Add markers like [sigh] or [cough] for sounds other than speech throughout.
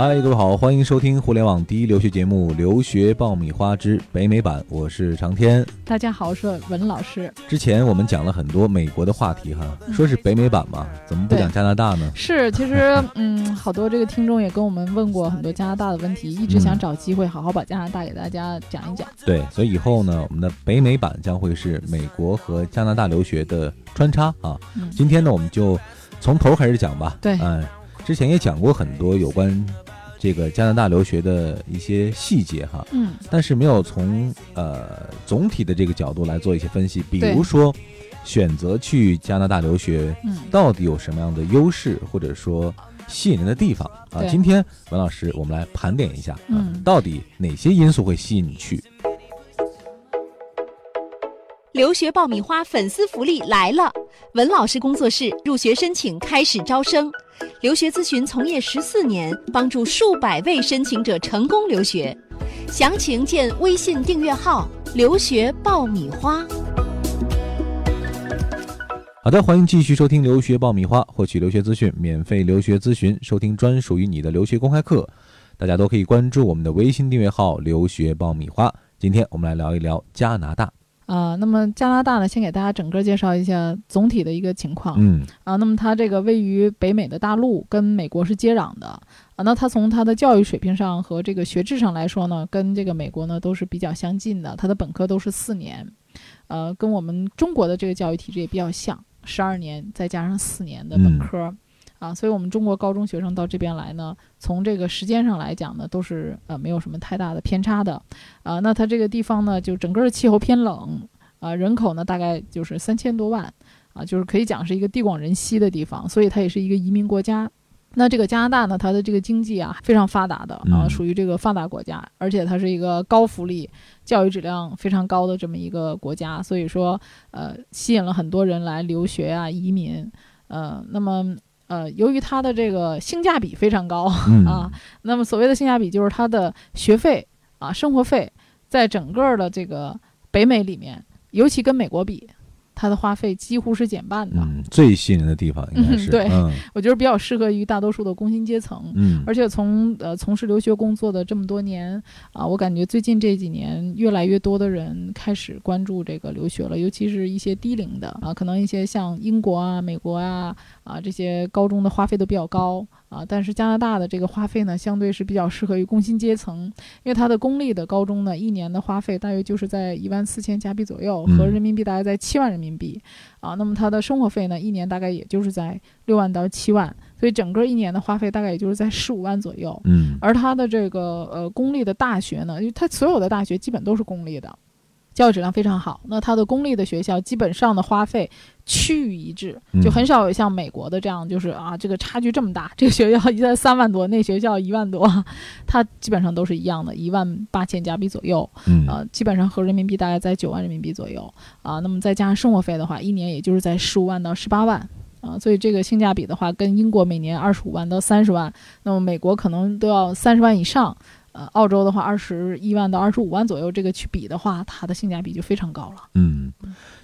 嗨，各位好，欢迎收听互联网第一留学节目《留学爆米花之北美版》，我是长天。大家好，我是文老师。之前我们讲了很多美国的话题哈，说是北美版嘛，怎么不讲加拿大呢？是，其实 [laughs] 嗯，好多这个听众也跟我们问过很多加拿大的问题，一直想找机会好好把加拿大给大家讲一讲。对，所以以后呢，我们的北美版将会是美国和加拿大留学的穿插啊。今天呢，我们就从头开始讲吧。对，嗯，之前也讲过很多有关。这个加拿大留学的一些细节哈，嗯，但是没有从呃总体的这个角度来做一些分析，比如说选择去加拿大留学，嗯，到底有什么样的优势或者说吸引人的地方啊？今天文老师我们来盘点一下，嗯，到底哪些因素会吸引你去？留学爆米花粉丝福利来了！文老师工作室入学申请开始招生，留学咨询从业十四年，帮助数百位申请者成功留学。详情见微信订阅号“留学爆米花”。好的，欢迎继续收听留学爆米花，获取留学资讯，免费留学咨询，收听专属于你的留学公开课。大家都可以关注我们的微信订阅号“留学爆米花”。今天我们来聊一聊加拿大。啊，那么加拿大呢，先给大家整个介绍一下总体的一个情况。嗯，啊，那么它这个位于北美的大陆，跟美国是接壤的。啊，那它从它的教育水平上和这个学制上来说呢，跟这个美国呢都是比较相近的。它的本科都是四年，呃，跟我们中国的这个教育体制也比较像，十二年再加上四年的本科。啊，所以我们中国高中学生到这边来呢，从这个时间上来讲呢，都是呃没有什么太大的偏差的，啊，那它这个地方呢，就整个的气候偏冷，啊，人口呢大概就是三千多万，啊，就是可以讲是一个地广人稀的地方，所以它也是一个移民国家。那这个加拿大呢，它的这个经济啊非常发达的啊，属于这个发达国家，而且它是一个高福利、教育质量非常高的这么一个国家，所以说呃吸引了很多人来留学啊、移民，呃，那么。呃，由于它的这个性价比非常高 [laughs] 啊，那么所谓的性价比就是它的学费啊、生活费，在整个的这个北美里面，尤其跟美国比。它的花费几乎是减半的，嗯，最吸引人的地方应该是对，[laughs] 我觉得比较适合于大多数的工薪阶层，嗯，而且从呃从事留学工作的这么多年啊，我感觉最近这几年越来越多的人开始关注这个留学了，尤其是一些低龄的啊，可能一些像英国啊、美国啊啊这些高中的花费都比较高。啊，但是加拿大的这个花费呢，相对是比较适合于工薪阶层，因为它的公立的高中呢，一年的花费大约就是在一万四千加币左右，合人民币大概在七万人民币。啊，那么他的生活费呢，一年大概也就是在六万到七万，所以整个一年的花费大概也就是在十五万左右。嗯，而他的这个呃公立的大学呢，因为他所有的大学基本都是公立的。教育质量非常好，那它的公立的学校基本上的花费趋于一致，就很少有像美国的这样，就是啊这个差距这么大，[laughs] 这个学校一在三万多，那学校一万多，[laughs] 它基本上都是一样的，一万八千加币左右，啊，基本上合人民币大概在九万人民币左右，啊，那么再加上生活费的话，一年也就是在十五万到十八万，啊，所以这个性价比的话，跟英国每年二十五万到三十万，那么美国可能都要三十万以上。呃，澳洲的话，二十一万到二十五万左右，这个去比的话，它的性价比就非常高了。嗯，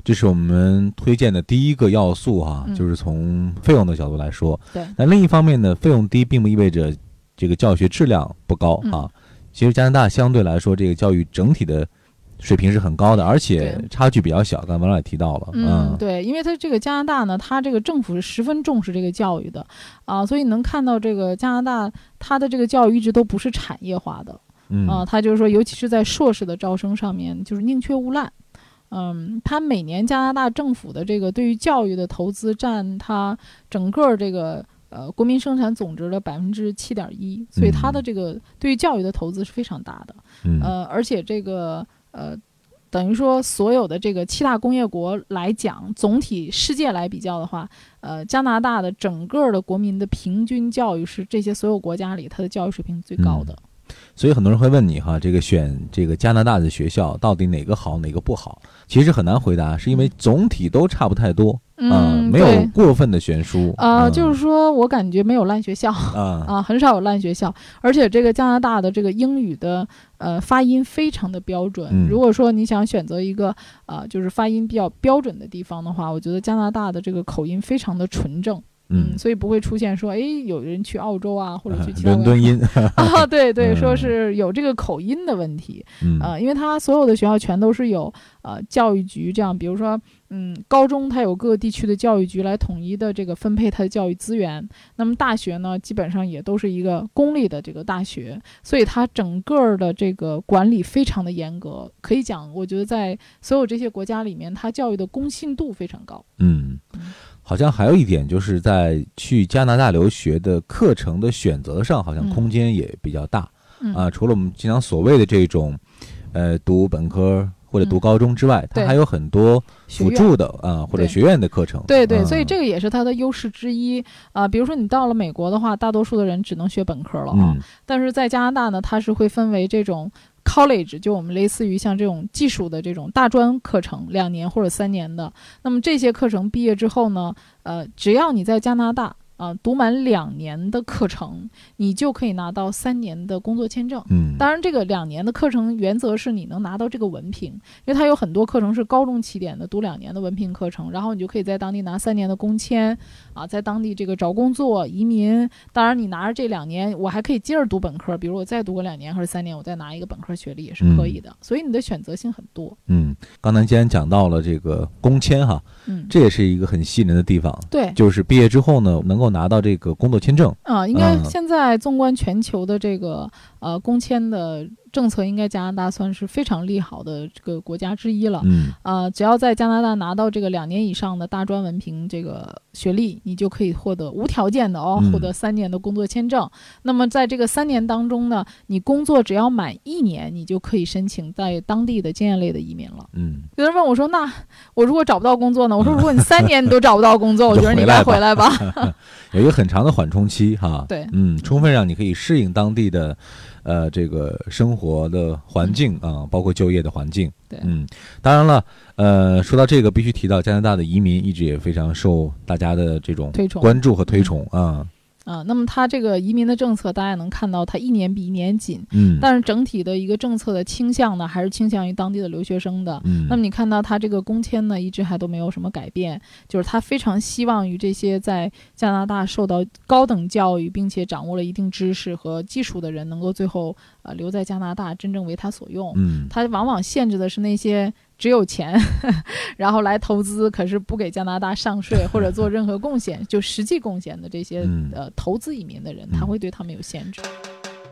这是我们推荐的第一个要素哈，就是从费用的角度来说。对。那另一方面呢，费用低并不意味着这个教学质量不高啊。其实加拿大相对来说，这个教育整体的。水平是很高的，而且差距比较小。刚才王老也提到了，嗯，对，因为它这个加拿大呢，它这个政府是十分重视这个教育的，啊，所以能看到这个加拿大它的这个教育一直都不是产业化的，啊，它就是说，尤其是在硕士的招生上面，就是宁缺毋滥，嗯，它每年加拿大政府的这个对于教育的投资占它整个这个呃国民生产总值的百分之七点一，所以它的这个对于教育的投资是非常大的，呃，而且这个。呃，等于说所有的这个七大工业国来讲，总体世界来比较的话，呃，加拿大的整个的国民的平均教育是这些所有国家里它的教育水平最高的。所以很多人会问你哈，这个选这个加拿大的学校到底哪个好哪个不好？其实很难回答，是因为总体都差不太多。嗯，没有过分的悬殊啊，就是说我感觉没有烂学校啊啊，很少有烂学校，而且这个加拿大的这个英语的呃发音非常的标准。如果说你想选择一个啊，就是发音比较标准的地方的话，我觉得加拿大的这个口音非常的纯正嗯，所以不会出现说，哎，有人去澳洲啊，或者去其他伦敦音。[laughs] [laughs] 啊，对对，嗯。说是有这个口音的问题，嗯。呃，因为它所有的学校全都是有呃教育局这样，比如说，嗯，高中它有各个地区的教育局来统一的这个分配它的教育资源，那么大学呢，基本上也都是一个公立的这个大学，所以它整个儿的这个管理非常的严格，可以讲，我觉得在所有这些国家里面，它教育的公信度非常高。嗯，好像还有一点就是在去加拿大留学的课程的选择上，好像嗯空间也比较大、嗯。啊。除了我们经常所谓的这种，呃，读本科或者读嗯高中之外，它还有很多辅助的啊或者学院的课程。对对，嗯所以这个也是它的优势之一。啊、比如说你到了美国的话，大多数的人只能学本科了啊，嗯。但是在加拿大呢，它是会分为这种 college，就我们类似于像这种技术的这种大专课程，两年或者三年的。那么这些课程毕业之后呢，呃，只要你在加拿大啊、读满两年的课程，你就可以拿到三年的工作签证。嗯，当然，这个两年的课程原则是你能拿到这个文凭，因为它有很多课程是高中起点的，读两年的文凭课程，然后你就可以在当地拿三年的工签，啊，在当地这个找工作、移民。当然，你拿着这两年，我还可以接着读本科，比如我再读个两年或者三年，我再拿一个本科学历也是可以的。所以你的选择性很多。嗯，刚才既然讲到了这个工签哈，嗯，这也是一个很吸引人的地方，对，就是毕业之后呢，能够拿到这个工作签证。啊，应该嗯现在纵观全球的这个呃工签的政策，应该加拿大算是非常利好的这个国家之一了。嗯呃，只要在加拿大拿到这个两年以上的大专文凭这个学历，你就可以获得无条件的哦，嗯获得三年的工作签证。那么在这个三年当中呢，你工作只要满一年，你就可以申请在当地的经验类的移民了。嗯，有人问我说：“那我如果找不到工作呢？” [laughs] 我说：“如果你三年你都找不到工作，我觉得你该回 [laughs] 来吧。[laughs] 有一个很长的缓冲期哈。对嗯，充分让你可以适应当地的，呃，这个生活的环境啊、包括就业的环境。对嗯，当然了，呃，说到这个，必须提到加拿大的移民一直也非常受大家的这种关注和推崇啊。啊，那么它这个移民的政策，大家能看到，它一年比一年紧，嗯，但是整体的一个政策的倾向呢，还是倾向于当地的留学生的。嗯，那么你看到它这个工签呢，一直还都没有什么改变，就是他非常希望于这些在加拿大受到高等教育，并且掌握了一定知识和技术的人，能够最后呃留在加拿大，真正为他所用。嗯它往往限制的是那些只有钱，[laughs] 然后来投资，可是不给加拿大上税 [laughs] 或者做任何贡献，就实际贡献的这些、嗯呃投资移民的人，他会对他们有限制。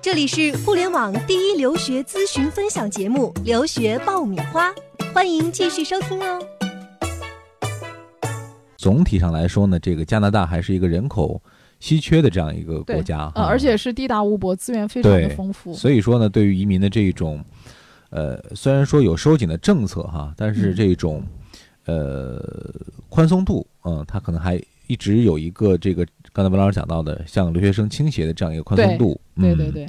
这里是互联网第一留学咨询分享节目《留学爆米花》，欢迎继续收听哦。总体上来说呢，这个加拿大还是一个人口稀缺的这样一个国家，呃，而且是地大物博，资源非常的丰富。所以说呢，对于移民的这一种，呃，虽然说有收紧的政策哈，但是嗯。这种，呃，宽松度，嗯、它可能还一直有一个这个刚才文老师讲到的向留学生倾斜的这样一个宽松度。嗯对对对，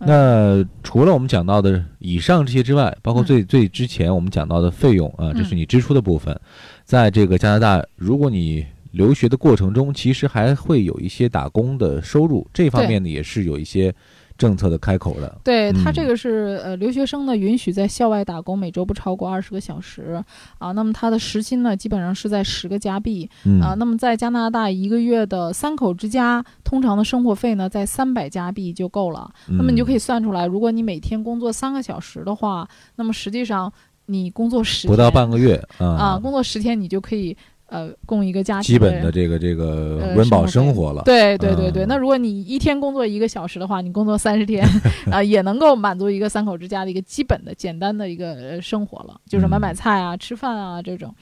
那除了我们讲到的以上这些之外，包括嗯。最最之前我们讲到的费用啊，这是你支出的部分，在这个加拿大，如果你留学的过程中，其实还会有一些打工的收入，这方面呢也是有一些政策的开口的。对他嗯这个是呃留学生呢允许在校外打工，每周不超过二十个小时啊。那么他的时薪呢基本上是在十个加币嗯啊。那么在加拿大一个月的三口之家，通常的生活费呢在三百加币就够了。那么你就可以以算出来，如果你每天工作三个小时的话，那么实际上你工作十不到半个月啊，啊，工作十天你就可以呃供一个家庭基本的这个这个呃温饱生活了。对对对对，嗯那如果你一天工作一个小时的话，你工作三十天，[laughs] 啊、也能够满足一个三口之家的一个基本的、简单的一个呃生活了，就是买嗯买菜啊、吃饭啊这种。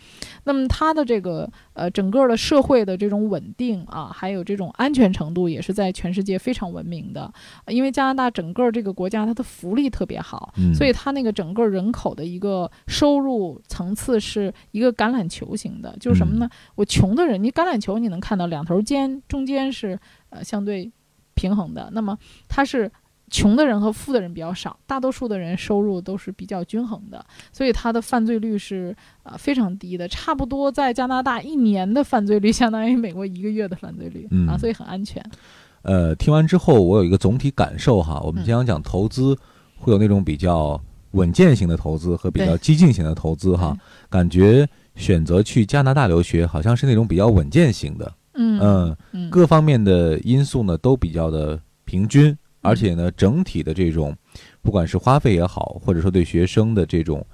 那么它的这个呃整个的社会的这种稳定啊，还有这种安全程度，也是在全世界非常闻名的。呃因为加拿大整个这个国家它的福利特别好，嗯，所以它那个整个人口的一个收入层次是一个橄榄球型的，就是什么呢？我穷的人，你橄榄球你能看到两头尖，中间是呃相对平衡的，那么它是。穷的人和富的人比较少，大多数的人收入都是比较均衡的，所以它的犯罪率是呃非常低的，差不多在加拿大一年的犯罪率相当于美国一个月的犯罪率、嗯啊，所以很安全。呃，听完之后，我有一个总体感受哈。我们嗯经常讲投资，会有那种比较稳健型的投资和比较激进型的投资哈。感觉选择去加拿大留学，好像是那种比较稳健型的。嗯嗯各方面的因素呢都比较的平均，而且呢，整体的这种不管是花费也好，或者说对学生的这种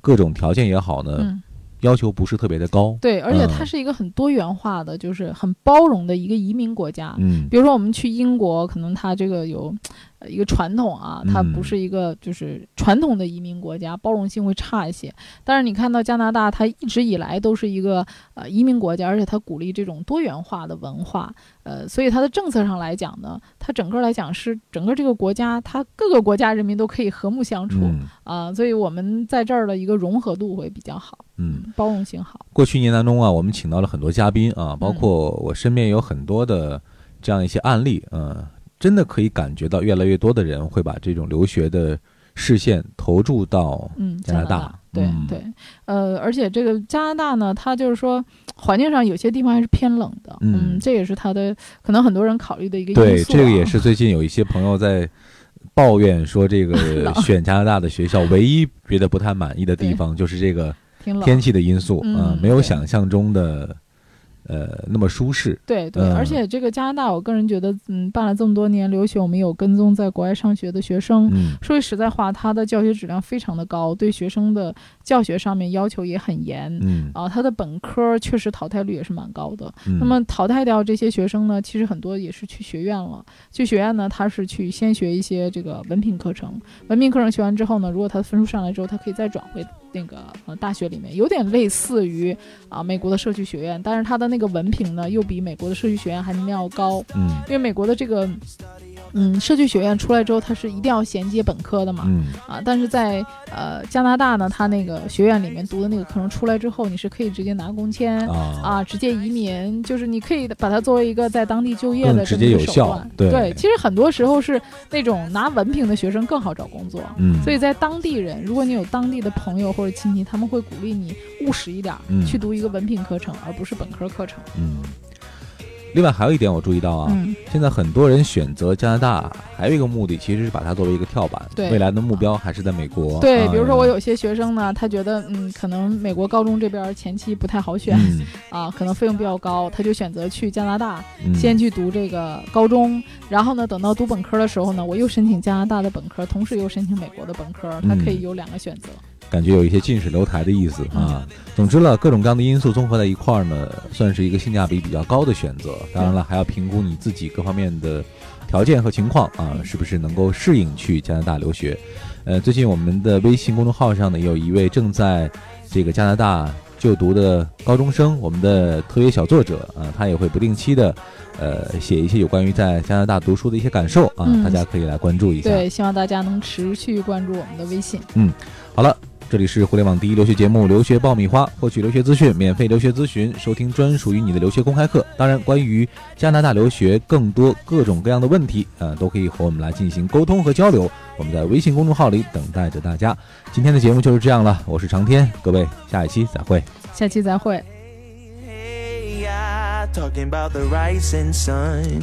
各种条件也好呢，嗯，要求不是特别的高。对，而且嗯它是一个很多元化的，就是很包容的一个移民国家。嗯比如说我们去英国，可能它这个有呃一个传统啊，它嗯不是一个就是传统的移民国家，包容性会差一些。但是你看到加拿大，它一直以来都是一个呃移民国家，而且它鼓励这种多元化的文化，呃，所以它的政策上来讲呢，它整个来讲是整个这个国家，它各个国家人民都可以和睦相处啊、嗯所以我们在这儿的一个融合度会比较好，嗯，包容性好。过去一年当中啊，我们请到了很多嘉宾啊，包嗯括我身边有很多的这样一些案例，嗯，真的可以感觉到越来越多的人会把这种留学的视线投注到嗯，加拿大大，对、嗯对，呃，而且这个加拿大呢，它就是说环境上有些地方还是偏冷的，嗯这也是它的可能很多人考虑的一个因对，素、啊。这个也是最近有一些朋友在抱怨说，这个 [laughs] 选加拿大的学校唯一觉得不太满意的地方就是这个。天气的因素，嗯啊没有想象中的呃那么舒适。对对、嗯而且这个加拿大，我个人觉得，嗯，办了这么多年留学，我们有跟踪在国外上学的学生。嗯说句实在话，他的教学质量非常的高，对学生的教学上面要求也很严。嗯啊，他的本科确实淘汰率也是蛮高的。嗯，那么淘汰掉这些学生呢，其实很多也是去学院了。去学院呢，他是去先学一些这个文凭课程，文凭课程学完之后呢，如果他的分数上来之后，他可以再转回那个呃大学里面，有点类似于啊美国的社区学院，但是他的那个文凭呢，又比美国的社区学院还能要高，嗯因为美国的这个。嗯，社区学院出来之后，它是一定要衔接本科的嘛，嗯啊，但是在呃加拿大呢，它那个学院里面读的那个课程出来之后，你是可以直接拿工签，啊啊，直接移民，就是你可以把它作为一个在当地就业的这么一个直接有效手段。对其实很多时候是那种拿文凭的学生更好找工作。嗯，所以在当地人，如果你有当地的朋友或者亲戚，他们会鼓励你务实一点去读一个文凭课程，而不是本科课程。嗯。另外还有一点我注意到啊，嗯，现在很多人选择加拿大，还有一个目的其实是把它作为一个跳板，对。未来的目标还是在美国。对，啊比如说我有些学生呢，他觉得嗯，可能美国高中这边前期不太好选、嗯。[laughs] 啊，可能费用比较高，他就选择去加拿大，嗯。先去读这个高中，然后呢，等到读本科的时候呢，我又申请加拿大的本科，同时又申请美国的本科，他可以有两个选择。感觉有一些近水楼台的意思嗯啊。总之了，各种各样的因素综合在一块儿呢，算是一个性价比比较高的选择。当然了，还要评估你自己各方面的条件和情况啊，是不是能够适应去加拿大留学。呃，最近我们的微信公众号上呢，有一位正在这个加拿大就读的高中生，我们的特约小作者啊，他也会不定期的。呃，写一些有关于在加拿大读书的一些感受啊，嗯大家可以来关注一下。对，希望大家能持续关注我们的微信。嗯好了，这里是互联网第一留学节目《留学爆米花》，获取留学资讯，免费留学咨询，收听专属于你的留学公开课。当然，关于加拿大留学更多各种各样的问题，呃，都可以和我们来进行沟通和交流。我们在微信公众号里等待着大家。今天的节目就是这样了，我是长天，各位下一期再会。下期再会。Hey, yeah, talking about the rising sun.